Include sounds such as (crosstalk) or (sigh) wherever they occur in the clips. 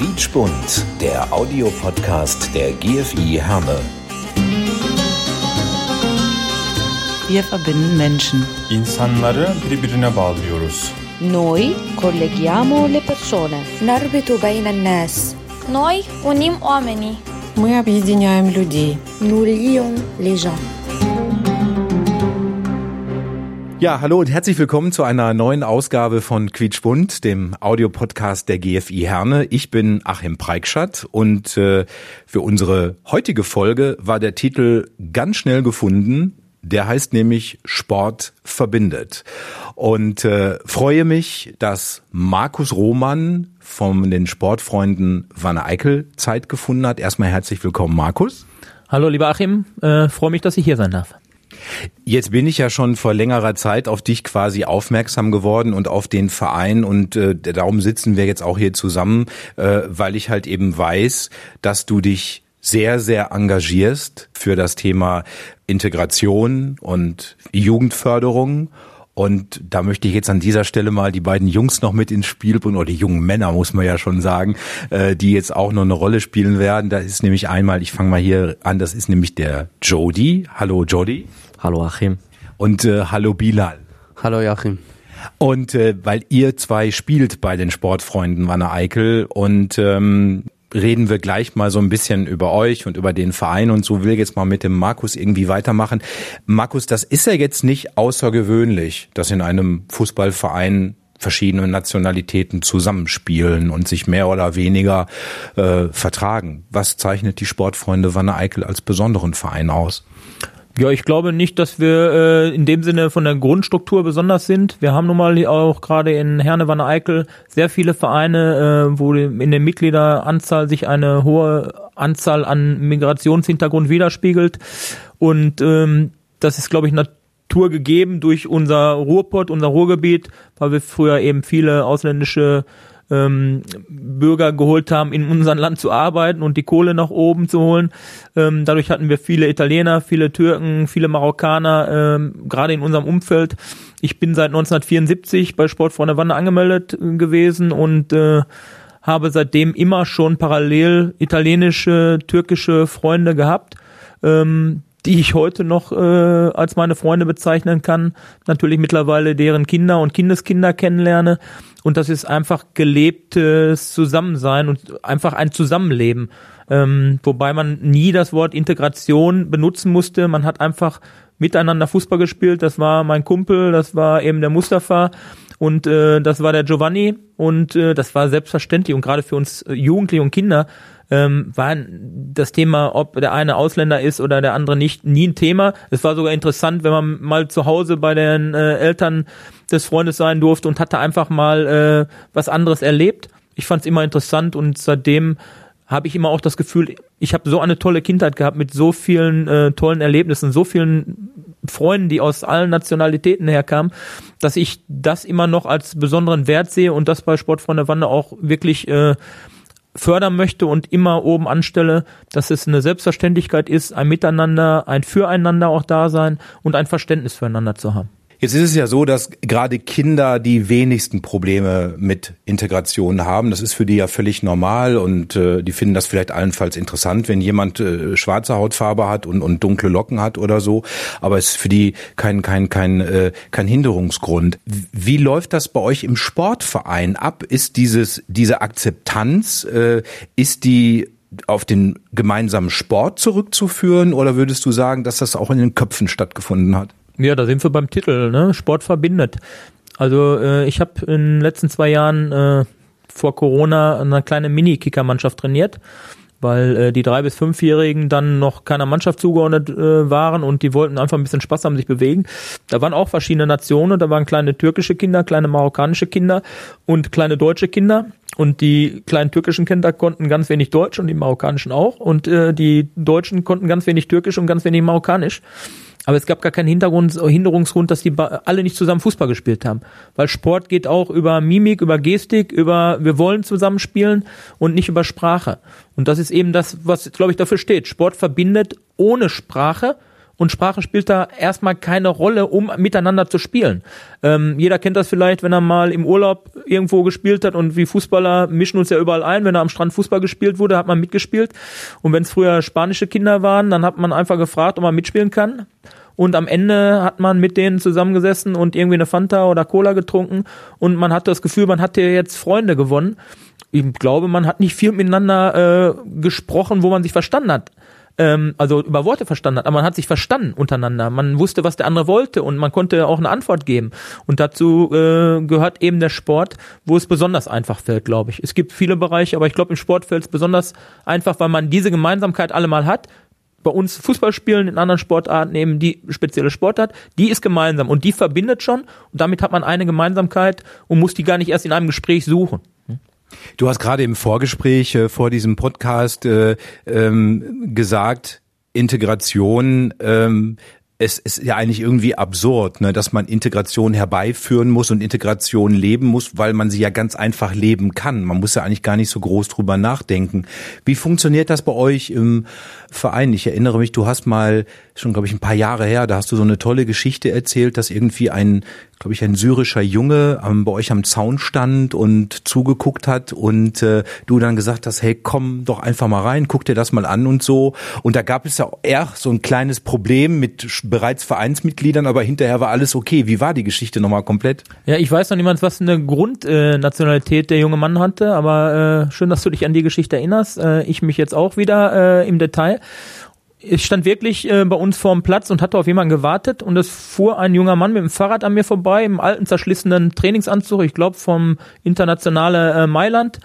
Quietschbunt, der Audiopodcast der GFI Herne. Wir verbinden Menschen. İnsanları birbirine bağlıyoruz. Noi colleghiamo le persone. نربط بين الناس Noi unim oamenii. Мы объединяем людей. Nous lions les gens. Ja, hallo und herzlich willkommen zu einer neuen Ausgabe von Quietschbunt, dem Audiopodcast der GFI Herne. Ich bin Achim Preikschat und äh, für unsere heutige Folge war der Titel ganz schnell gefunden. Der heißt nämlich Sport verbindet. Und äh, freue mich, dass Markus Roman von den Sportfreunden Wanne Eickel Zeit gefunden hat. Erstmal herzlich willkommen, Markus. Hallo, lieber Achim, äh, freue mich, dass ich hier sein darf. Jetzt bin ich ja schon vor längerer Zeit auf dich quasi aufmerksam geworden und auf den Verein und äh, darum sitzen wir jetzt auch hier zusammen, äh, weil ich halt eben weiß, dass du dich sehr, sehr engagierst für das Thema Integration und Jugendförderung. Und da möchte ich jetzt an dieser Stelle mal die beiden Jungs noch mit ins Spiel bringen, oder die jungen Männer, muss man ja schon sagen, äh, die jetzt auch noch eine Rolle spielen werden. Da ist nämlich einmal, ich fange mal hier an, das ist nämlich der Jody. Hallo Jody. Hallo Achim. Und äh, hallo Bilal. Hallo Joachim. Und äh, weil ihr zwei spielt bei den Sportfreunden Wanne Eickel und ähm, reden wir gleich mal so ein bisschen über euch und über den Verein und so will jetzt mal mit dem Markus irgendwie weitermachen. Markus, das ist ja jetzt nicht außergewöhnlich, dass in einem Fußballverein verschiedene Nationalitäten zusammenspielen und sich mehr oder weniger äh, vertragen. Was zeichnet die Sportfreunde Wanne Eickel als besonderen Verein aus? Ja, ich glaube nicht, dass wir äh, in dem Sinne von der Grundstruktur besonders sind. Wir haben nun mal auch gerade in Herne Eickel sehr viele Vereine, äh, wo in der Mitgliederanzahl sich eine hohe Anzahl an Migrationshintergrund widerspiegelt. Und ähm, das ist, glaube ich, Natur gegeben durch unser Ruhrpott, unser Ruhrgebiet, weil wir früher eben viele ausländische ähm, Bürger geholt haben, in unserem Land zu arbeiten und die Kohle nach oben zu holen. Ähm, dadurch hatten wir viele Italiener, viele Türken, viele Marokkaner, ähm, gerade in unserem Umfeld. Ich bin seit 1974 bei Sport vor der Wanne angemeldet äh, gewesen und äh, habe seitdem immer schon parallel italienische, türkische Freunde gehabt. Ähm, die ich heute noch äh, als meine Freunde bezeichnen kann, natürlich mittlerweile deren Kinder und Kindeskinder kennenlerne. Und das ist einfach gelebtes Zusammensein und einfach ein Zusammenleben. Ähm, wobei man nie das Wort Integration benutzen musste. Man hat einfach miteinander Fußball gespielt. Das war mein Kumpel, das war eben der Mustafa und äh, das war der Giovanni und äh, das war selbstverständlich und gerade für uns Jugendliche und Kinder ähm, war das Thema, ob der eine Ausländer ist oder der andere nicht, nie ein Thema. Es war sogar interessant, wenn man mal zu Hause bei den äh, Eltern des Freundes sein durfte und hatte einfach mal äh, was anderes erlebt. Ich fand es immer interessant und seitdem habe ich immer auch das Gefühl, ich habe so eine tolle Kindheit gehabt mit so vielen äh, tollen Erlebnissen, so vielen Freunden, die aus allen Nationalitäten herkamen, dass ich das immer noch als besonderen Wert sehe und das bei Sportfreunde Wande auch wirklich äh, fördern möchte und immer oben anstelle, dass es eine Selbstverständlichkeit ist, ein Miteinander, ein Füreinander auch da sein und ein Verständnis füreinander zu haben. Jetzt ist es ja so, dass gerade Kinder die wenigsten Probleme mit Integration haben. Das ist für die ja völlig normal und äh, die finden das vielleicht allenfalls interessant, wenn jemand äh, schwarze Hautfarbe hat und, und dunkle Locken hat oder so. Aber es ist für die kein, kein, kein, äh, kein Hinderungsgrund. Wie läuft das bei euch im Sportverein ab? Ist dieses, diese Akzeptanz, äh, ist die auf den gemeinsamen Sport zurückzuführen oder würdest du sagen, dass das auch in den Köpfen stattgefunden hat? Ja, da sind wir beim Titel, ne? Sport verbindet. Also äh, ich habe in den letzten zwei Jahren äh, vor Corona eine kleine Mini-Kicker-Mannschaft trainiert, weil äh, die drei bis fünfjährigen dann noch keiner Mannschaft zugeordnet äh, waren und die wollten einfach ein bisschen Spaß haben, sich bewegen. Da waren auch verschiedene Nationen, da waren kleine türkische Kinder, kleine marokkanische Kinder und kleine deutsche Kinder. Und die kleinen türkischen Kinder konnten ganz wenig Deutsch und die marokkanischen auch. Und äh, die Deutschen konnten ganz wenig Türkisch und ganz wenig Marokkanisch. Aber es gab gar keinen Hintergrund, Hinderungsgrund, dass die alle nicht zusammen Fußball gespielt haben. Weil Sport geht auch über Mimik, über Gestik, über wir wollen zusammen spielen und nicht über Sprache. Und das ist eben das, was, glaube ich, dafür steht. Sport verbindet ohne Sprache und Sprache spielt da erstmal keine Rolle, um miteinander zu spielen. Ähm, jeder kennt das vielleicht, wenn er mal im Urlaub irgendwo gespielt hat und wie Fußballer mischen uns ja überall ein. Wenn er am Strand Fußball gespielt wurde, hat man mitgespielt. Und wenn es früher spanische Kinder waren, dann hat man einfach gefragt, ob man mitspielen kann. Und am Ende hat man mit denen zusammengesessen und irgendwie eine Fanta oder Cola getrunken und man hat das Gefühl, man hat hier jetzt Freunde gewonnen. Ich glaube, man hat nicht viel miteinander äh, gesprochen, wo man sich verstanden hat ähm, also über Worte verstanden hat, aber man hat sich verstanden untereinander. Man wusste, was der andere wollte und man konnte auch eine Antwort geben. Und dazu äh, gehört eben der Sport, wo es besonders einfach fällt, glaube ich. Es gibt viele Bereiche, aber ich glaube, im Sport fällt es besonders einfach, weil man diese Gemeinsamkeit alle mal hat. Bei uns Fußballspielen in anderen Sportarten eben die spezielle Sportart, die ist gemeinsam und die verbindet schon und damit hat man eine Gemeinsamkeit und muss die gar nicht erst in einem Gespräch suchen. Du hast gerade im Vorgespräch äh, vor diesem Podcast äh, ähm, gesagt, Integration ähm, es ist ja eigentlich irgendwie absurd, ne, dass man Integration herbeiführen muss und Integration leben muss, weil man sie ja ganz einfach leben kann. Man muss ja eigentlich gar nicht so groß drüber nachdenken. Wie funktioniert das bei euch im Verein? Ich erinnere mich, du hast mal schon, glaube ich, ein paar Jahre her, da hast du so eine tolle Geschichte erzählt, dass irgendwie ein, glaube ich, ein syrischer Junge ähm, bei euch am Zaun stand und zugeguckt hat und äh, du dann gesagt hast, hey, komm doch einfach mal rein, guck dir das mal an und so. Und da gab es ja eher so ein kleines Problem mit bereits Vereinsmitgliedern, aber hinterher war alles okay. Wie war die Geschichte nochmal komplett? Ja, ich weiß noch niemand, was eine Grundnationalität äh, der junge Mann hatte, aber äh, schön, dass du dich an die Geschichte erinnerst. Äh, ich mich jetzt auch wieder äh, im Detail ich stand wirklich äh, bei uns vorm Platz und hatte auf jemanden gewartet und es fuhr ein junger Mann mit dem Fahrrad an mir vorbei im alten zerschlissenen Trainingsanzug, ich glaube vom internationale äh, Mailand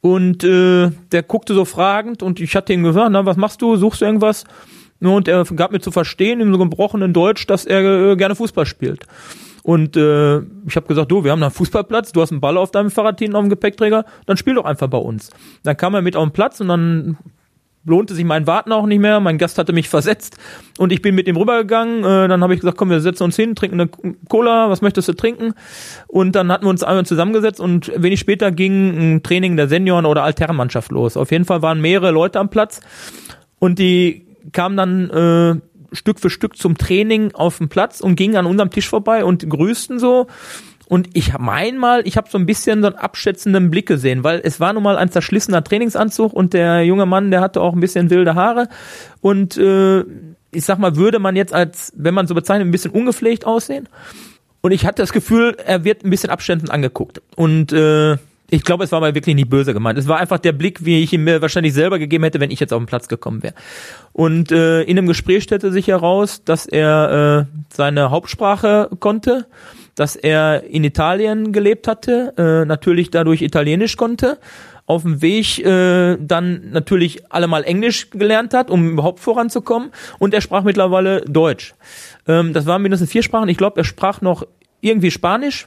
und äh, der guckte so fragend und ich hatte ihm gesagt, na was machst du, suchst du irgendwas? Und er gab mir zu verstehen im so gebrochenen Deutsch, dass er äh, gerne Fußball spielt. Und äh, ich habe gesagt, du, wir haben einen Fußballplatz, du hast einen Ball auf deinem Fahrrad hinten auf dem Gepäckträger, dann spiel doch einfach bei uns. Dann kam er mit auf den Platz und dann lohnte sich mein Warten auch nicht mehr. Mein Gast hatte mich versetzt und ich bin mit ihm rübergegangen. Äh, dann habe ich gesagt, komm, wir setzen uns hin, trinken eine Cola, was möchtest du trinken? Und dann hatten wir uns einmal zusammengesetzt und wenig später ging ein Training der Senioren- oder Altherrenmannschaft los. Auf jeden Fall waren mehrere Leute am Platz und die kamen dann äh, Stück für Stück zum Training auf den Platz und gingen an unserem Tisch vorbei und grüßten so und ich mein mal, ich habe so ein bisschen so einen abschätzenden Blick gesehen, weil es war nun mal ein zerschlissener Trainingsanzug und der junge Mann, der hatte auch ein bisschen wilde Haare. Und äh, ich sag mal, würde man jetzt als, wenn man so bezeichnet, ein bisschen ungepflegt aussehen. Und ich hatte das Gefühl, er wird ein bisschen abschätzend angeguckt. Und äh, ich glaube, es war aber wirklich nicht böse gemeint. Es war einfach der Blick, wie ich ihn mir wahrscheinlich selber gegeben hätte, wenn ich jetzt auf den Platz gekommen wäre. Und äh, in dem Gespräch stellte sich heraus, dass er äh, seine Hauptsprache konnte dass er in Italien gelebt hatte, äh, natürlich dadurch Italienisch konnte, auf dem Weg äh, dann natürlich allemal Englisch gelernt hat, um überhaupt voranzukommen und er sprach mittlerweile Deutsch. Ähm, das waren mindestens vier Sprachen. Ich glaube, er sprach noch irgendwie Spanisch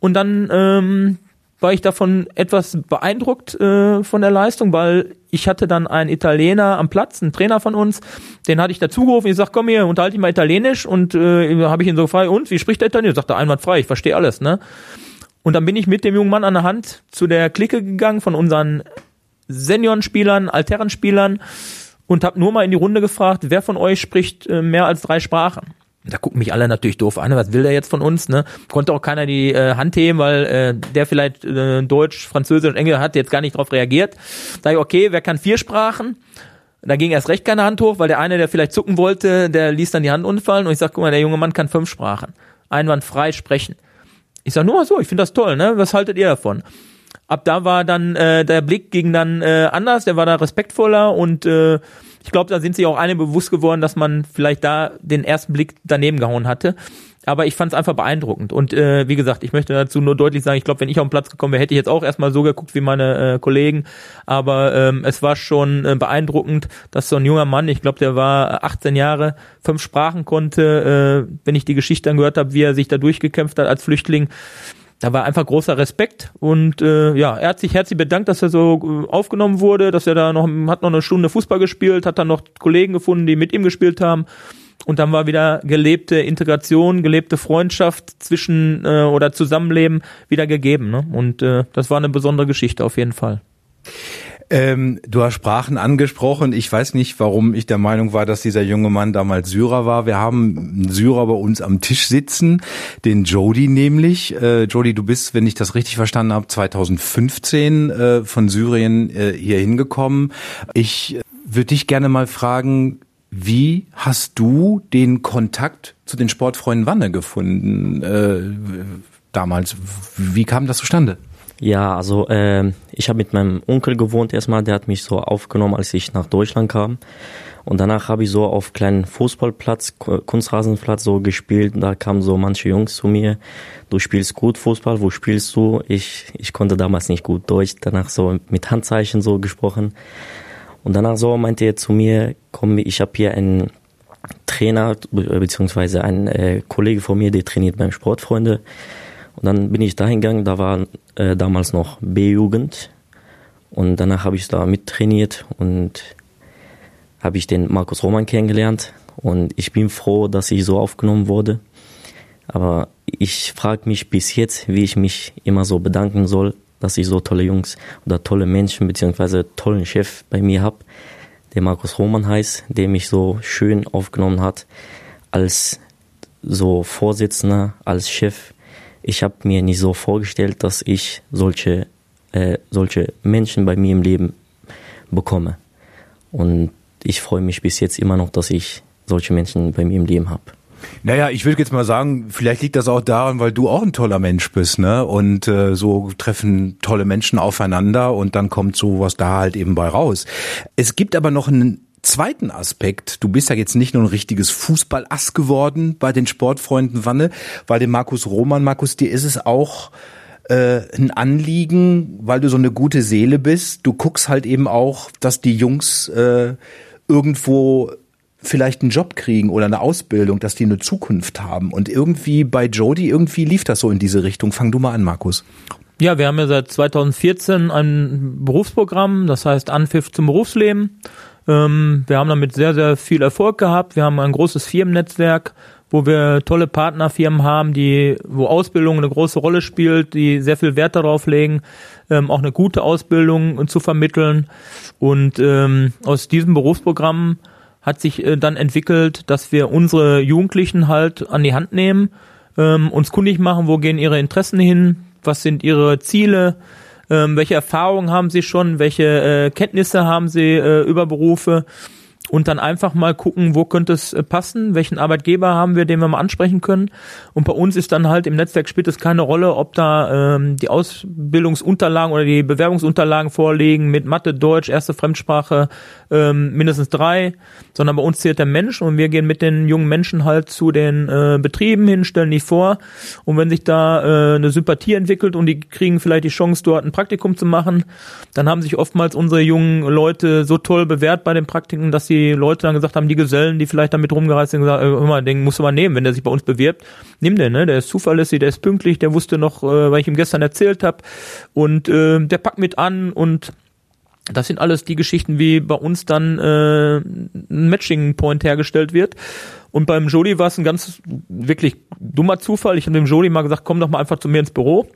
und dann ähm, war ich davon etwas beeindruckt äh, von der Leistung, weil ich hatte dann einen Italiener am Platz, einen Trainer von uns, den hatte ich dazugerufen, ich sag, komm hier, unterhalte dich mal Italienisch und äh, habe ich ihn so gefragt, und wie spricht der Italienisch? Sagt er einwandfrei, ich verstehe alles, ne? Und dann bin ich mit dem jungen Mann an der Hand zu der Clique gegangen von unseren Seniorenspielern, Altherrenspielern und habe nur mal in die Runde gefragt, wer von euch spricht äh, mehr als drei Sprachen? Da gucken mich alle natürlich doof an, was will der jetzt von uns? Ne? Konnte auch keiner die äh, Hand heben, weil äh, der vielleicht äh, Deutsch, Französisch und Englisch hat jetzt gar nicht drauf reagiert. Sag ich, okay, wer kann vier Sprachen? Da ging erst recht keine Hand hoch, weil der eine, der vielleicht zucken wollte, der ließ dann die Hand unfallen und ich sag, guck mal, der junge Mann kann fünf Sprachen. Einwandfrei sprechen. Ich sag, nur mal so, ich finde das toll, ne? Was haltet ihr davon? Ab da war dann, äh, der Blick ging dann äh, anders, der war da respektvoller und äh, ich glaube, da sind sich auch eine bewusst geworden, dass man vielleicht da den ersten Blick daneben gehauen hatte. Aber ich fand es einfach beeindruckend. Und äh, wie gesagt, ich möchte dazu nur deutlich sagen, ich glaube, wenn ich auf den Platz gekommen wäre, hätte ich jetzt auch erstmal so geguckt wie meine äh, Kollegen. Aber ähm, es war schon äh, beeindruckend, dass so ein junger Mann, ich glaube, der war 18 Jahre, fünf Sprachen konnte. Äh, wenn ich die Geschichte dann gehört habe, wie er sich da durchgekämpft hat als Flüchtling, da war einfach großer Respekt und äh, ja, er hat sich herzlich bedankt, dass er so äh, aufgenommen wurde, dass er da noch hat noch eine Stunde Fußball gespielt, hat dann noch Kollegen gefunden, die mit ihm gespielt haben und dann war wieder gelebte Integration, gelebte Freundschaft zwischen äh, oder Zusammenleben wieder gegeben. Ne? Und äh, das war eine besondere Geschichte auf jeden Fall. Ähm, du hast Sprachen angesprochen. Ich weiß nicht, warum ich der Meinung war, dass dieser junge Mann damals Syrer war. Wir haben einen Syrer bei uns am Tisch sitzen, den Jody nämlich. Äh, Jody, du bist, wenn ich das richtig verstanden habe, 2015 äh, von Syrien äh, hier hingekommen. Ich würde dich gerne mal fragen, wie hast du den Kontakt zu den Sportfreunden Wanne gefunden äh, damals? Wie kam das zustande? Ja, also äh, ich habe mit meinem Onkel gewohnt erstmal, der hat mich so aufgenommen, als ich nach Deutschland kam. Und danach habe ich so auf kleinen Fußballplatz, Kunstrasenplatz so gespielt. Da kamen so manche Jungs zu mir. Du spielst gut Fußball, wo spielst du? Ich, ich konnte damals nicht gut Deutsch. Danach so mit Handzeichen so gesprochen. Und danach so meinte er zu mir, komm, ich habe hier einen Trainer, beziehungsweise einen äh, Kollege von mir, der trainiert beim Sportfreunde. Und dann bin ich da hingegangen, da war äh, damals noch B-Jugend. Und danach habe ich da mittrainiert und habe ich den Markus Roman kennengelernt. Und ich bin froh, dass ich so aufgenommen wurde. Aber ich frage mich bis jetzt, wie ich mich immer so bedanken soll, dass ich so tolle Jungs oder tolle Menschen beziehungsweise tollen Chef bei mir habe, der Markus Roman heißt, der mich so schön aufgenommen hat als so Vorsitzender, als Chef. Ich habe mir nicht so vorgestellt, dass ich solche äh, solche Menschen bei mir im Leben bekomme. Und ich freue mich bis jetzt immer noch, dass ich solche Menschen bei mir im Leben habe. Naja, ich würde jetzt mal sagen, vielleicht liegt das auch daran, weil du auch ein toller Mensch bist, ne? Und äh, so treffen tolle Menschen aufeinander und dann kommt sowas da halt eben bei raus. Es gibt aber noch einen zweiten Aspekt. Du bist ja jetzt nicht nur ein richtiges Fußballass geworden bei den Sportfreunden Wanne, weil dem Markus Roman, Markus, dir ist es auch äh, ein Anliegen, weil du so eine gute Seele bist. Du guckst halt eben auch, dass die Jungs äh, irgendwo vielleicht einen Job kriegen oder eine Ausbildung, dass die eine Zukunft haben. Und irgendwie bei Jody, irgendwie lief das so in diese Richtung. Fang du mal an, Markus. Ja, wir haben ja seit 2014 ein Berufsprogramm, das heißt Anpfiff zum Berufsleben. Ähm, wir haben damit sehr, sehr viel Erfolg gehabt. Wir haben ein großes Firmennetzwerk, wo wir tolle Partnerfirmen haben, die, wo Ausbildung eine große Rolle spielt, die sehr viel Wert darauf legen, ähm, auch eine gute Ausbildung zu vermitteln. Und ähm, aus diesem Berufsprogramm hat sich äh, dann entwickelt, dass wir unsere Jugendlichen halt an die Hand nehmen, ähm, uns kundig machen, wo gehen ihre Interessen hin, was sind ihre Ziele, ähm, welche Erfahrungen haben sie schon, welche äh, Kenntnisse haben sie äh, über Berufe und dann einfach mal gucken, wo könnte es äh, passen, welchen Arbeitgeber haben wir, den wir mal ansprechen können. Und bei uns ist dann halt im Netzwerk spielt es keine Rolle, ob da ähm, die Ausbildungsunterlagen oder die Bewerbungsunterlagen vorliegen mit Mathe, Deutsch, erste Fremdsprache, ähm, mindestens drei, sondern bei uns zählt der Mensch und wir gehen mit den jungen Menschen halt zu den äh, Betrieben hin, stellen die vor und wenn sich da äh, eine Sympathie entwickelt und die kriegen vielleicht die Chance, dort ein Praktikum zu machen, dann haben sich oftmals unsere jungen Leute so toll bewährt bei den Praktiken, dass die Leute dann gesagt haben, die Gesellen, die vielleicht damit rumgereist sind, gesagt, äh, hör den musst du mal nehmen, wenn der sich bei uns bewirbt, nimm den, ne? Der ist zuverlässig, der ist pünktlich, der wusste noch, äh, was ich ihm gestern erzählt habe und äh, der packt mit an und das sind alles die Geschichten, wie bei uns dann äh, ein Matching-Point hergestellt wird. Und beim Jody war es ein ganz wirklich dummer Zufall. Ich habe dem Jody mal gesagt, komm doch mal einfach zu mir ins Büro,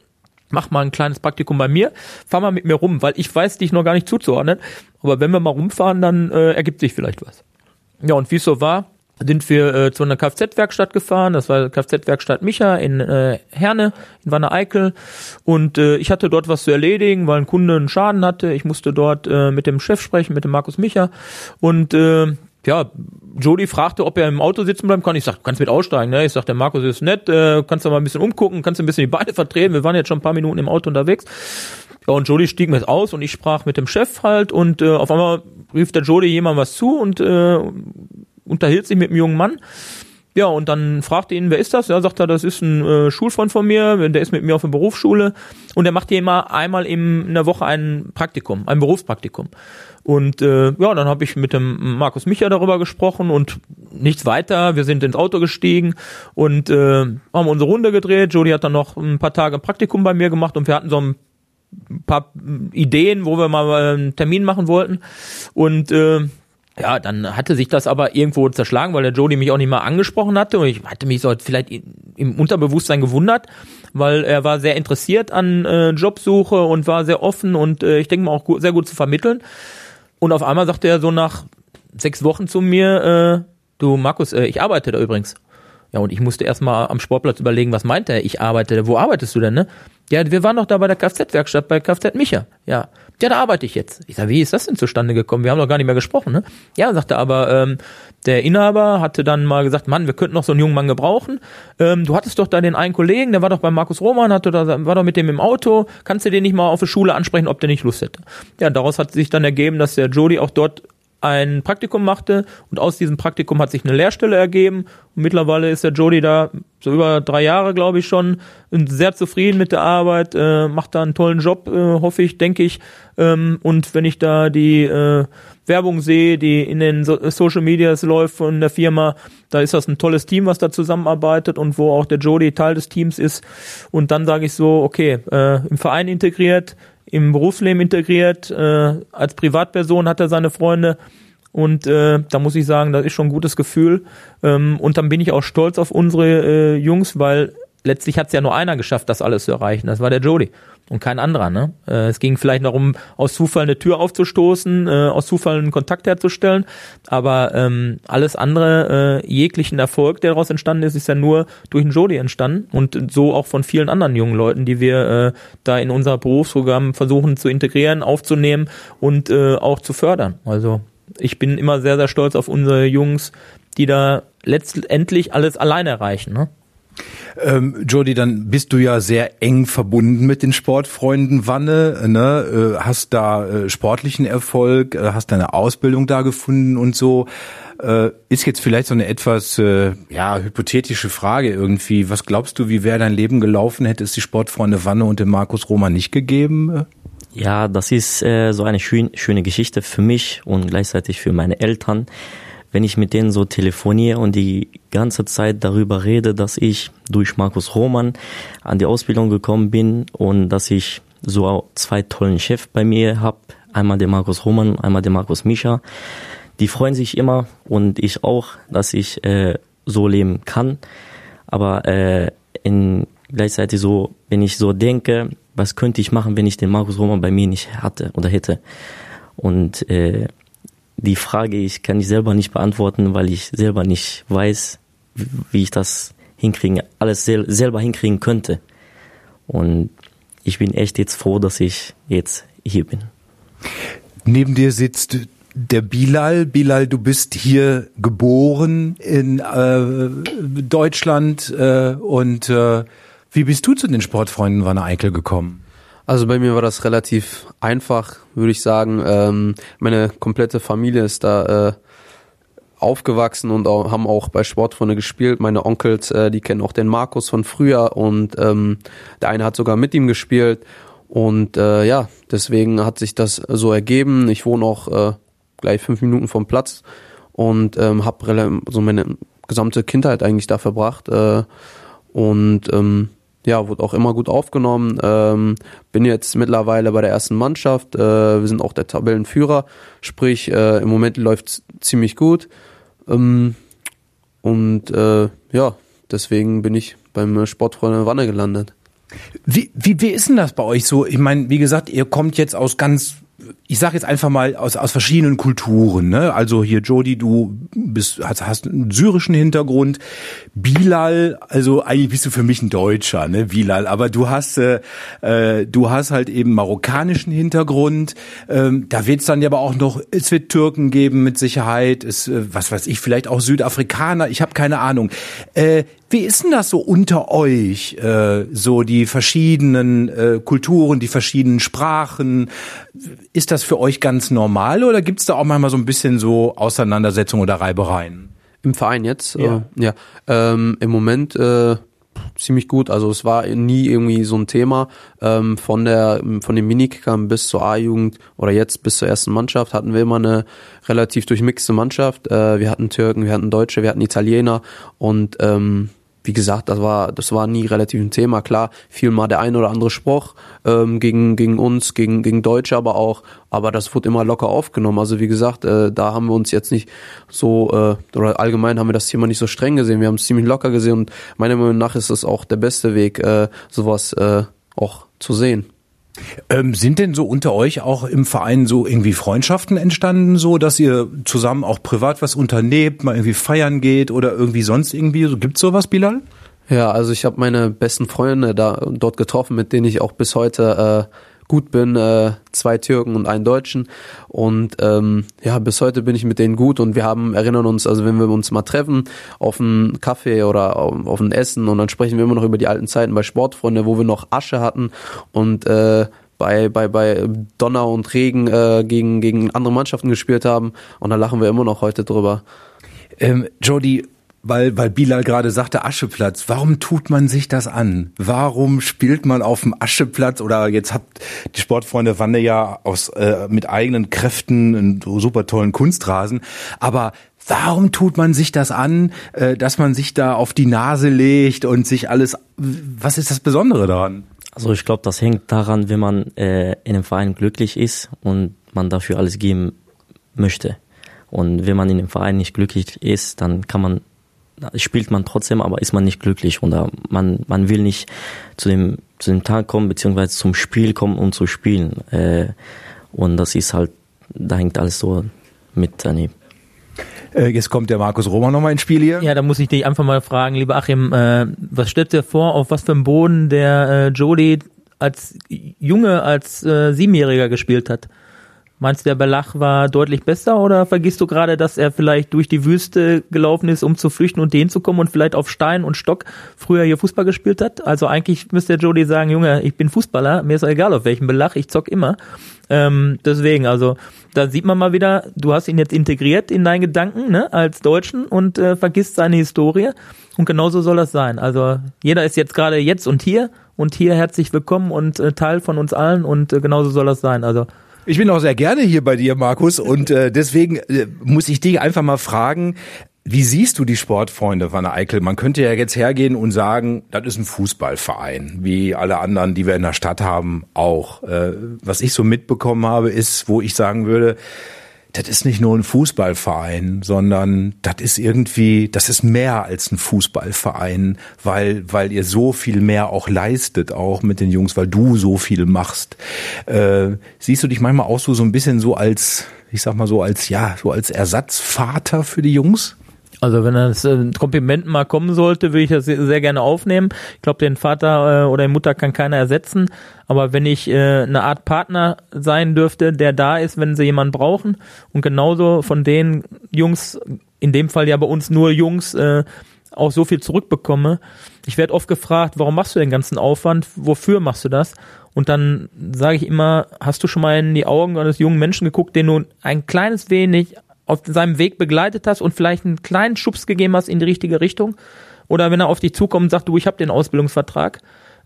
mach mal ein kleines Praktikum bei mir, fahr mal mit mir rum, weil ich weiß dich noch gar nicht zuzuordnen. Aber wenn wir mal rumfahren, dann äh, ergibt sich vielleicht was. Ja, und wie es so war, sind wir äh, zu einer Kfz-Werkstatt gefahren. Das war Kfz-Werkstatt Micha in äh, Herne, in Wanne Eickel. Und äh, ich hatte dort was zu erledigen, weil ein Kunde einen Schaden hatte. Ich musste dort äh, mit dem Chef sprechen, mit dem Markus Micha. Und äh, ja, Jody fragte, ob er im Auto sitzen bleiben kann. Ich sag, du kannst mit aussteigen. Ne? Ich sag, der Markus ist nett, äh, kannst du mal ein bisschen umgucken, kannst du ein bisschen die Beine (laughs) vertreten. Wir waren jetzt schon ein paar Minuten im Auto unterwegs. Ja, und Jody stieg mit aus und ich sprach mit dem Chef halt und äh, auf einmal rief der Jody jemand was zu und äh, unterhielt sich mit einem jungen Mann. Ja, und dann fragte ihn, wer ist das? Ja, sagt er, das ist ein äh, Schulfreund von mir, der ist mit mir auf der Berufsschule und der macht hier immer einmal in der Woche ein Praktikum, ein Berufspraktikum. Und äh, ja, dann habe ich mit dem Markus Micha darüber gesprochen und nichts weiter. Wir sind ins Auto gestiegen und äh, haben unsere Runde gedreht. Jody hat dann noch ein paar Tage Praktikum bei mir gemacht und wir hatten so ein paar Ideen, wo wir mal einen Termin machen wollten. Und äh, ja, dann hatte sich das aber irgendwo zerschlagen, weil der Jody mich auch nicht mal angesprochen hatte und ich hatte mich so vielleicht im Unterbewusstsein gewundert, weil er war sehr interessiert an äh, Jobsuche und war sehr offen und äh, ich denke mal auch gut, sehr gut zu vermitteln. Und auf einmal sagte er so nach sechs Wochen zu mir, äh, du Markus, äh, ich arbeite da übrigens. Ja, und ich musste erstmal am Sportplatz überlegen, was meint er? Ich arbeite, wo arbeitest du denn, ne? Ja, wir waren doch da bei der Kfz-Werkstatt bei Kfz Micha. Ja. Ja, da arbeite ich jetzt. Ich sag, wie ist das denn zustande gekommen? Wir haben doch gar nicht mehr gesprochen, ne? Ja, sagte aber, ähm, der Inhaber hatte dann mal gesagt, Mann, wir könnten noch so einen jungen Mann gebrauchen. Ähm, du hattest doch da den einen Kollegen, der war doch bei Markus Roman, hatte da, war doch mit dem im Auto. Kannst du den nicht mal auf der Schule ansprechen, ob der nicht Lust hätte? Ja, daraus hat sich dann ergeben, dass der Jody auch dort ein Praktikum machte und aus diesem Praktikum hat sich eine Lehrstelle ergeben und mittlerweile ist der Jody da so über drei Jahre, glaube ich schon, sehr zufrieden mit der Arbeit, äh, macht da einen tollen Job, äh, hoffe ich, denke ich. Ähm, und wenn ich da die äh, Werbung sehe, die in den so Social Medias läuft von der Firma, da ist das ein tolles Team, was da zusammenarbeitet und wo auch der Jody Teil des Teams ist. Und dann sage ich so, okay, äh, im Verein integriert, im Berufsleben integriert. Äh, als Privatperson hat er seine Freunde. Und äh, da muss ich sagen, das ist schon ein gutes Gefühl. Ähm, und dann bin ich auch stolz auf unsere äh, Jungs, weil letztlich hat es ja nur einer geschafft, das alles zu erreichen. Das war der Jody und kein anderer. Ne? Äh, es ging vielleicht darum, aus Zufall eine Tür aufzustoßen, äh, aus Zufall einen Kontakt herzustellen, aber ähm, alles andere, äh, jeglichen Erfolg, der daraus entstanden ist, ist ja nur durch den Jody entstanden und so auch von vielen anderen jungen Leuten, die wir äh, da in unser Berufsprogramm versuchen zu integrieren, aufzunehmen und äh, auch zu fördern. Also ich bin immer sehr, sehr stolz auf unsere Jungs, die da letztendlich alles alleine erreichen. Ne? Ähm, Jody, dann bist du ja sehr eng verbunden mit den Sportfreunden Wanne, ne? Äh, hast da äh, sportlichen Erfolg, äh, hast deine Ausbildung da gefunden und so. Äh, ist jetzt vielleicht so eine etwas äh, ja hypothetische Frage irgendwie. Was glaubst du, wie wäre dein Leben gelaufen, hätte es die Sportfreunde Wanne und den Markus Roma nicht gegeben? Ja, das ist äh, so eine schön, schöne Geschichte für mich und gleichzeitig für meine Eltern wenn ich mit denen so telefoniere und die ganze Zeit darüber rede, dass ich durch Markus Roman an die Ausbildung gekommen bin und dass ich so zwei tollen Chefs bei mir habe, einmal der Markus Roman, einmal der Markus Mischa. Die freuen sich immer und ich auch, dass ich äh, so leben kann. Aber äh, in gleichzeitig so, wenn ich so denke, was könnte ich machen, wenn ich den Markus Roman bei mir nicht hatte oder hätte? Und äh, die Frage ich kann ich selber nicht beantworten, weil ich selber nicht weiß, wie ich das hinkriegen, alles sel selber hinkriegen könnte. Und ich bin echt jetzt froh, dass ich jetzt hier bin. Neben dir sitzt der Bilal. Bilal, du bist hier geboren in äh, Deutschland äh, und äh, wie bist du zu den Sportfreunden Wanne Eickel gekommen? Also bei mir war das relativ einfach, würde ich sagen. Ähm, meine komplette Familie ist da äh, aufgewachsen und auch, haben auch bei Sportfreunde gespielt. Meine Onkels, äh, die kennen auch den Markus von früher und ähm, der eine hat sogar mit ihm gespielt. Und äh, ja, deswegen hat sich das so ergeben. Ich wohne auch äh, gleich fünf Minuten vom Platz und ähm, habe so meine gesamte Kindheit eigentlich da verbracht. Äh, und ähm, ja, wurde auch immer gut aufgenommen. Ähm, bin jetzt mittlerweile bei der ersten Mannschaft. Äh, wir sind auch der Tabellenführer, sprich äh, im Moment läuft ziemlich gut. Ähm, und äh, ja, deswegen bin ich beim Sportfreunde Wanne gelandet. Wie, wie, wie ist denn das bei euch so? Ich meine, wie gesagt, ihr kommt jetzt aus ganz ich sage jetzt einfach mal aus, aus verschiedenen Kulturen. Ne? Also hier Jody, du bist, hast, hast einen syrischen Hintergrund. Bilal, also eigentlich bist du für mich ein Deutscher, ne, Bilal. Aber du hast, äh, äh du hast halt eben marokkanischen Hintergrund. Ähm, da wird es dann ja aber auch noch, es wird Türken geben mit Sicherheit. Es, äh, was weiß ich, vielleicht auch Südafrikaner. Ich habe keine Ahnung. Äh, wie ist denn das so unter euch? Äh, so die verschiedenen äh, Kulturen, die verschiedenen Sprachen. Ist das für euch ganz normal oder gibt es da auch manchmal so ein bisschen so Auseinandersetzungen oder Reibereien? Im Verein jetzt? Ja. Äh, ja. Ähm, Im Moment äh, ziemlich gut. Also es war nie irgendwie so ein Thema. Ähm, von der von den Minikickern bis zur A-Jugend oder jetzt bis zur ersten Mannschaft hatten wir immer eine relativ durchmixte Mannschaft. Äh, wir hatten Türken, wir hatten Deutsche, wir hatten Italiener und ähm, wie gesagt, das war, das war nie relativ ein Thema. Klar, fiel mal der ein oder andere Spruch ähm, gegen, gegen uns, gegen, gegen Deutsche aber auch, aber das wurde immer locker aufgenommen. Also wie gesagt, äh, da haben wir uns jetzt nicht so, äh, oder allgemein haben wir das Thema nicht so streng gesehen. Wir haben es ziemlich locker gesehen und meiner Meinung nach ist das auch der beste Weg, äh, sowas äh, auch zu sehen. Ähm, sind denn so unter euch auch im Verein so irgendwie Freundschaften entstanden, so dass ihr zusammen auch privat was unternehmt, mal irgendwie feiern geht oder irgendwie sonst irgendwie? So gibt's sowas, Bilal? Ja, also ich habe meine besten Freunde da dort getroffen, mit denen ich auch bis heute äh, gut bin, äh, zwei Türken und einen Deutschen. Und ähm, ja, bis heute bin ich mit denen gut und wir haben, erinnern uns, also wenn wir uns mal treffen auf einen Kaffee oder auf, auf ein Essen und dann sprechen wir immer noch über die alten Zeiten bei Sportfreunde, wo wir noch Asche hatten und äh, bei, bei, bei Donner und Regen äh, gegen, gegen andere Mannschaften gespielt haben. Und da lachen wir immer noch heute drüber. Ähm, Jody, weil, weil Bilal gerade sagte Ascheplatz. Warum tut man sich das an? Warum spielt man auf dem Ascheplatz? Oder jetzt habt die Sportfreunde Wanne ja aus, äh, mit eigenen Kräften einen super tollen Kunstrasen. Aber warum tut man sich das an, äh, dass man sich da auf die Nase legt und sich alles, was ist das Besondere daran? Also ich glaube, das hängt daran, wenn man äh, in einem Verein glücklich ist und man dafür alles geben möchte. Und wenn man in dem Verein nicht glücklich ist, dann kann man spielt man trotzdem, aber ist man nicht glücklich und man, man will nicht zu dem, zu dem Tag kommen, beziehungsweise zum Spiel kommen, um zu spielen. Äh, und das ist halt, da hängt alles so mit daneben. Äh, jetzt kommt der Markus Roman nochmal ins Spiel hier. Ja, da muss ich dich einfach mal fragen, lieber Achim, äh, was stellt dir vor, auf was für einem Boden der äh, Jody als Junge, als äh, Siebenjähriger gespielt hat? Meinst du, der Belach war deutlich besser oder vergisst du gerade, dass er vielleicht durch die Wüste gelaufen ist, um zu flüchten und den zu kommen und vielleicht auf Stein und Stock früher hier Fußball gespielt hat? Also eigentlich müsste der Jody sagen, Junge, ich bin Fußballer, mir ist egal auf welchem Belach, ich zock immer. Ähm, deswegen, also da sieht man mal wieder, du hast ihn jetzt integriert in deinen Gedanken, ne, als Deutschen und äh, vergisst seine Historie. Und genauso soll das sein. Also jeder ist jetzt gerade jetzt und hier und hier herzlich willkommen und äh, Teil von uns allen und äh, genauso soll das sein. Also ich bin auch sehr gerne hier bei dir, Markus, und äh, deswegen äh, muss ich dich einfach mal fragen, wie siehst du die Sportfreunde Van Eickel? Man könnte ja jetzt hergehen und sagen, das ist ein Fußballverein, wie alle anderen, die wir in der Stadt haben, auch. Äh, was ich so mitbekommen habe, ist, wo ich sagen würde, das ist nicht nur ein Fußballverein, sondern das ist irgendwie, das ist mehr als ein Fußballverein, weil, weil ihr so viel mehr auch leistet, auch mit den Jungs, weil du so viel machst. Äh, siehst du dich manchmal auch so, so ein bisschen so als, ich sag mal so als, ja, so als Ersatzvater für die Jungs? Also wenn das äh, Kompliment mal kommen sollte, würde ich das sehr, sehr gerne aufnehmen. Ich glaube, den Vater äh, oder die Mutter kann keiner ersetzen. Aber wenn ich äh, eine Art Partner sein dürfte, der da ist, wenn sie jemanden brauchen und genauso von den Jungs, in dem Fall ja bei uns nur Jungs, äh, auch so viel zurückbekomme. Ich werde oft gefragt, warum machst du den ganzen Aufwand? Wofür machst du das? Und dann sage ich immer, hast du schon mal in die Augen eines jungen Menschen geguckt, den du ein kleines wenig auf seinem Weg begleitet hast und vielleicht einen kleinen Schubs gegeben hast in die richtige Richtung. Oder wenn er auf dich zukommt und sagt, du, ich habe den Ausbildungsvertrag.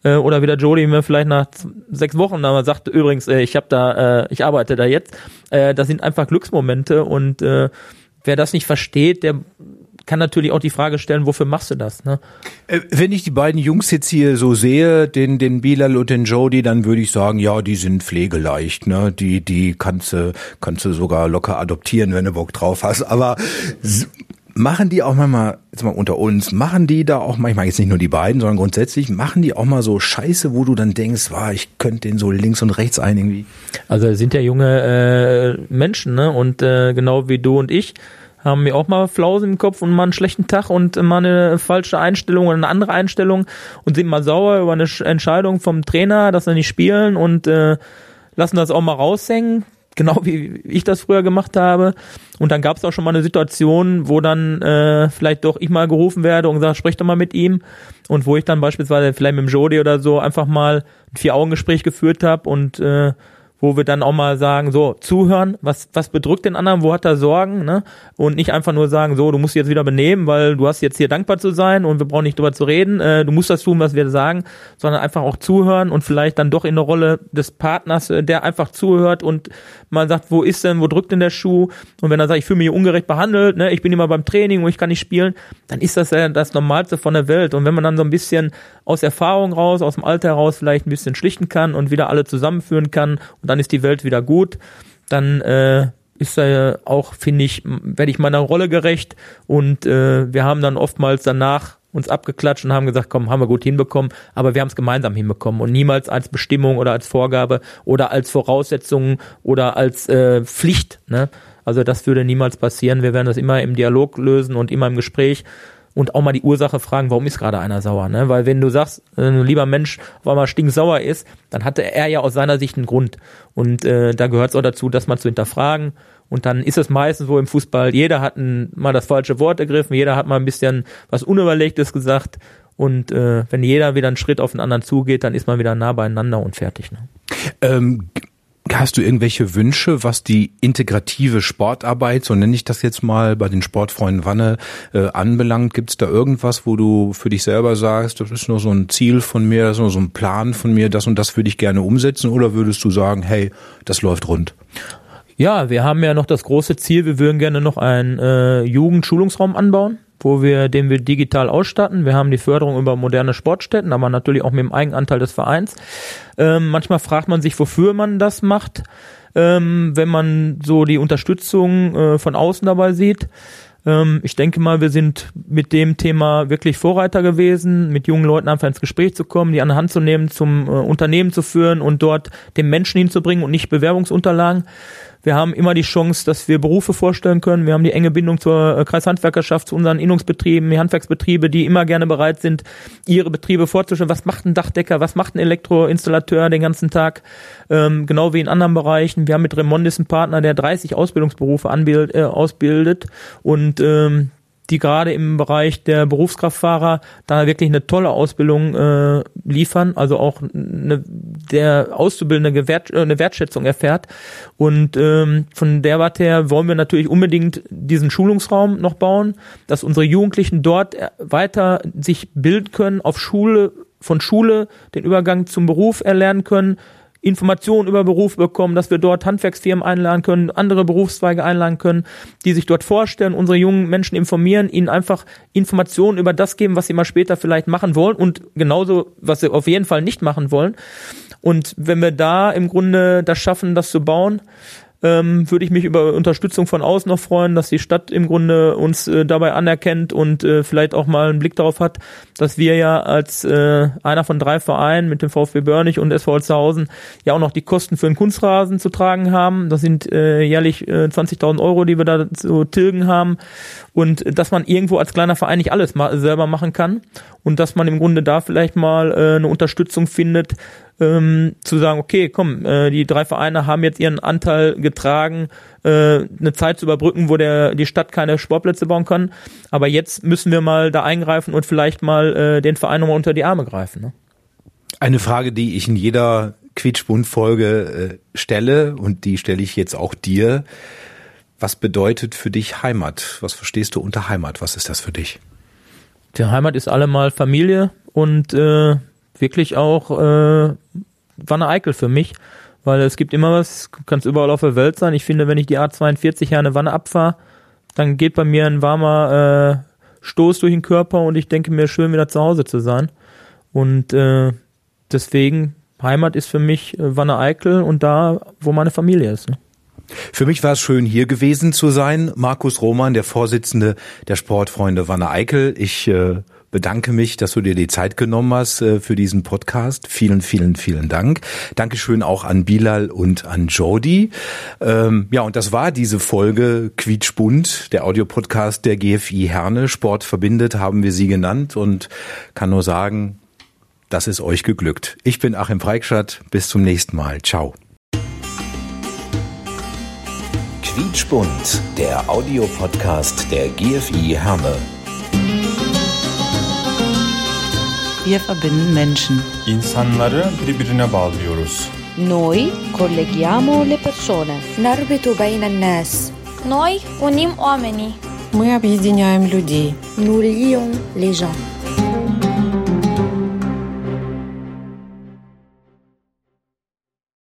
Äh, oder wie der Jody mir vielleicht nach sechs Wochen aber sagt, übrigens, äh, ich habe da, äh, ich arbeite da jetzt. Das sind einfach Glücksmomente und wer das nicht versteht, der kann natürlich auch die Frage stellen, wofür machst du das? Ne? Äh, wenn ich die beiden Jungs jetzt hier so sehe, den, den Bilal und den Jody, dann würde ich sagen, ja, die sind pflegeleicht, ne? Die, die kannst du, kannst du sogar locker adoptieren, wenn du Bock drauf hast. Aber machen die auch manchmal, jetzt mal unter uns, machen die da auch manchmal, jetzt nicht nur die beiden, sondern grundsätzlich, machen die auch mal so Scheiße, wo du dann denkst, wow, ich könnte den so links und rechts ein irgendwie. Also sind ja junge äh, Menschen, ne? Und äh, genau wie du und ich, haben mir auch mal Flausen im Kopf und mal einen schlechten Tag und mal eine falsche Einstellung oder eine andere Einstellung und sind mal sauer über eine Entscheidung vom Trainer, dass sie nicht spielen und äh, lassen das auch mal raushängen, (laughs) genau wie ich das früher gemacht habe. Und dann gab es auch schon mal eine Situation, wo dann äh, vielleicht doch ich mal gerufen werde und gesagt, sprich doch mal mit ihm. Und wo ich dann beispielsweise vielleicht mit dem Jody oder so einfach mal ein Vier-Augen-Gespräch geführt habe und äh, wo wir dann auch mal sagen, so, zuhören, was, was bedrückt den anderen, wo hat er Sorgen, ne? Und nicht einfach nur sagen, so, du musst dich jetzt wieder benehmen, weil du hast jetzt hier dankbar zu sein und wir brauchen nicht drüber zu reden, äh, du musst das tun, was wir sagen, sondern einfach auch zuhören und vielleicht dann doch in der Rolle des Partners, äh, der einfach zuhört und mal sagt, wo ist denn, wo drückt denn der Schuh? Und wenn er sagt, ich fühle mich ungerecht behandelt, ne, ich bin immer beim Training und ich kann nicht spielen, dann ist das ja das Normalste von der Welt. Und wenn man dann so ein bisschen aus Erfahrung raus, aus dem Alter heraus vielleicht ein bisschen schlichten kann und wieder alle zusammenführen kann dann ist die Welt wieder gut, dann äh, ist er auch, finde ich, werde ich meiner Rolle gerecht und äh, wir haben dann oftmals danach uns abgeklatscht und haben gesagt, komm, haben wir gut hinbekommen, aber wir haben es gemeinsam hinbekommen und niemals als Bestimmung oder als Vorgabe oder als Voraussetzung oder als äh, Pflicht. Ne? Also das würde niemals passieren. Wir werden das immer im Dialog lösen und immer im Gespräch und auch mal die Ursache fragen, warum ist gerade einer sauer, ne? Weil wenn du sagst, äh, ein lieber Mensch auf einmal stinksauer ist, dann hatte er ja aus seiner Sicht einen Grund. Und äh, da gehört es auch dazu, das mal zu hinterfragen. Und dann ist es meistens so im Fußball, jeder hat ein, mal das falsche Wort ergriffen, jeder hat mal ein bisschen was Unüberlegtes gesagt. Und äh, wenn jeder wieder einen Schritt auf den anderen zugeht, dann ist man wieder nah beieinander und fertig. Ne? Ähm, Hast du irgendwelche Wünsche, was die integrative Sportarbeit, so nenne ich das jetzt mal, bei den Sportfreunden Wanne äh, anbelangt? Gibt es da irgendwas, wo du für dich selber sagst, das ist nur so ein Ziel von mir, das ist nur so ein Plan von mir, das und das würde ich gerne umsetzen? Oder würdest du sagen, hey, das läuft rund? Ja, wir haben ja noch das große Ziel, wir würden gerne noch einen äh, Jugendschulungsraum anbauen wo wir, den wir digital ausstatten. Wir haben die Förderung über moderne Sportstätten, aber natürlich auch mit dem Eigenanteil des Vereins. Ähm, manchmal fragt man sich, wofür man das macht, ähm, wenn man so die Unterstützung äh, von außen dabei sieht. Ähm, ich denke mal, wir sind mit dem Thema wirklich Vorreiter gewesen, mit jungen Leuten einfach ins Gespräch zu kommen, die an der Hand zu nehmen, zum äh, Unternehmen zu führen und dort den Menschen hinzubringen und nicht Bewerbungsunterlagen. Wir haben immer die Chance, dass wir Berufe vorstellen können. Wir haben die enge Bindung zur äh, Kreishandwerkerschaft, zu unseren Innungsbetrieben, die Handwerksbetriebe, die immer gerne bereit sind, ihre Betriebe vorzustellen. Was macht ein Dachdecker? Was macht ein Elektroinstallateur den ganzen Tag? Ähm, genau wie in anderen Bereichen. Wir haben mit Remondis einen Partner, der 30 Ausbildungsberufe anbild, äh, ausbildet und ähm, die gerade im Bereich der Berufskraftfahrer da wirklich eine tolle Ausbildung äh, liefern, also auch eine, der Auszubildende Wert, äh, eine Wertschätzung erfährt. Und ähm, von der Warte her wollen wir natürlich unbedingt diesen Schulungsraum noch bauen, dass unsere Jugendlichen dort weiter sich bilden können, auf Schule, von Schule den Übergang zum Beruf erlernen können, Informationen über Beruf bekommen, dass wir dort Handwerksfirmen einladen können, andere Berufszweige einladen können, die sich dort vorstellen, unsere jungen Menschen informieren, ihnen einfach Informationen über das geben, was sie mal später vielleicht machen wollen und genauso, was sie auf jeden Fall nicht machen wollen. Und wenn wir da im Grunde das schaffen, das zu bauen, ähm, würde ich mich über Unterstützung von außen noch freuen, dass die Stadt im Grunde uns äh, dabei anerkennt und äh, vielleicht auch mal einen Blick darauf hat, dass wir ja als äh, einer von drei Vereinen mit dem VfB Börnig und SV Holzhausen ja auch noch die Kosten für den Kunstrasen zu tragen haben. Das sind äh, jährlich äh, 20.000 Euro, die wir da zu tilgen haben und dass man irgendwo als kleiner Verein nicht alles ma selber machen kann und dass man im Grunde da vielleicht mal äh, eine Unterstützung findet, ähm, zu sagen, okay, komm, äh, die drei Vereine haben jetzt ihren Anteil getragen, äh, eine Zeit zu überbrücken, wo der die Stadt keine Sportplätze bauen kann. Aber jetzt müssen wir mal da eingreifen und vielleicht mal äh, den Verein nochmal unter die Arme greifen. Ne? Eine Frage, die ich in jeder Quietschbund-Folge äh, stelle und die stelle ich jetzt auch dir. Was bedeutet für dich Heimat? Was verstehst du unter Heimat? Was ist das für dich? Die Heimat ist allemal Familie und äh, wirklich auch äh, Wanne Eickel für mich, weil es gibt immer was, kann es überall auf der Welt sein. Ich finde, wenn ich die A42 hier eine Wanne abfahre, dann geht bei mir ein warmer äh, Stoß durch den Körper und ich denke mir, schön wieder zu Hause zu sein. Und äh, deswegen, Heimat ist für mich äh, Wanne Eickel und da, wo meine Familie ist. Ne? Für mich war es schön, hier gewesen zu sein. Markus Roman, der Vorsitzende der Sportfreunde Wanne Eickel. Ich äh, bedanke mich, dass du dir die Zeit genommen hast äh, für diesen Podcast. Vielen, vielen, vielen Dank. Dankeschön auch an Bilal und an Jody. Ähm, ja, und das war diese Folge Quietschbunt, der Audiopodcast der GFI Herne. Sport verbindet haben wir sie genannt und kann nur sagen, das ist euch geglückt. Ich bin Achim Freikstadt. Bis zum nächsten Mal. Ciao. Quietschbunt, der Audiopodcast der GFI Herne. Wir verbinden Menschen. İnsanları birbirine bağlıyoruz. Noi colleghiamo le persone. نربط بين الناس Noi unim oamenii. Мы объединяем людей. Nous lions les gens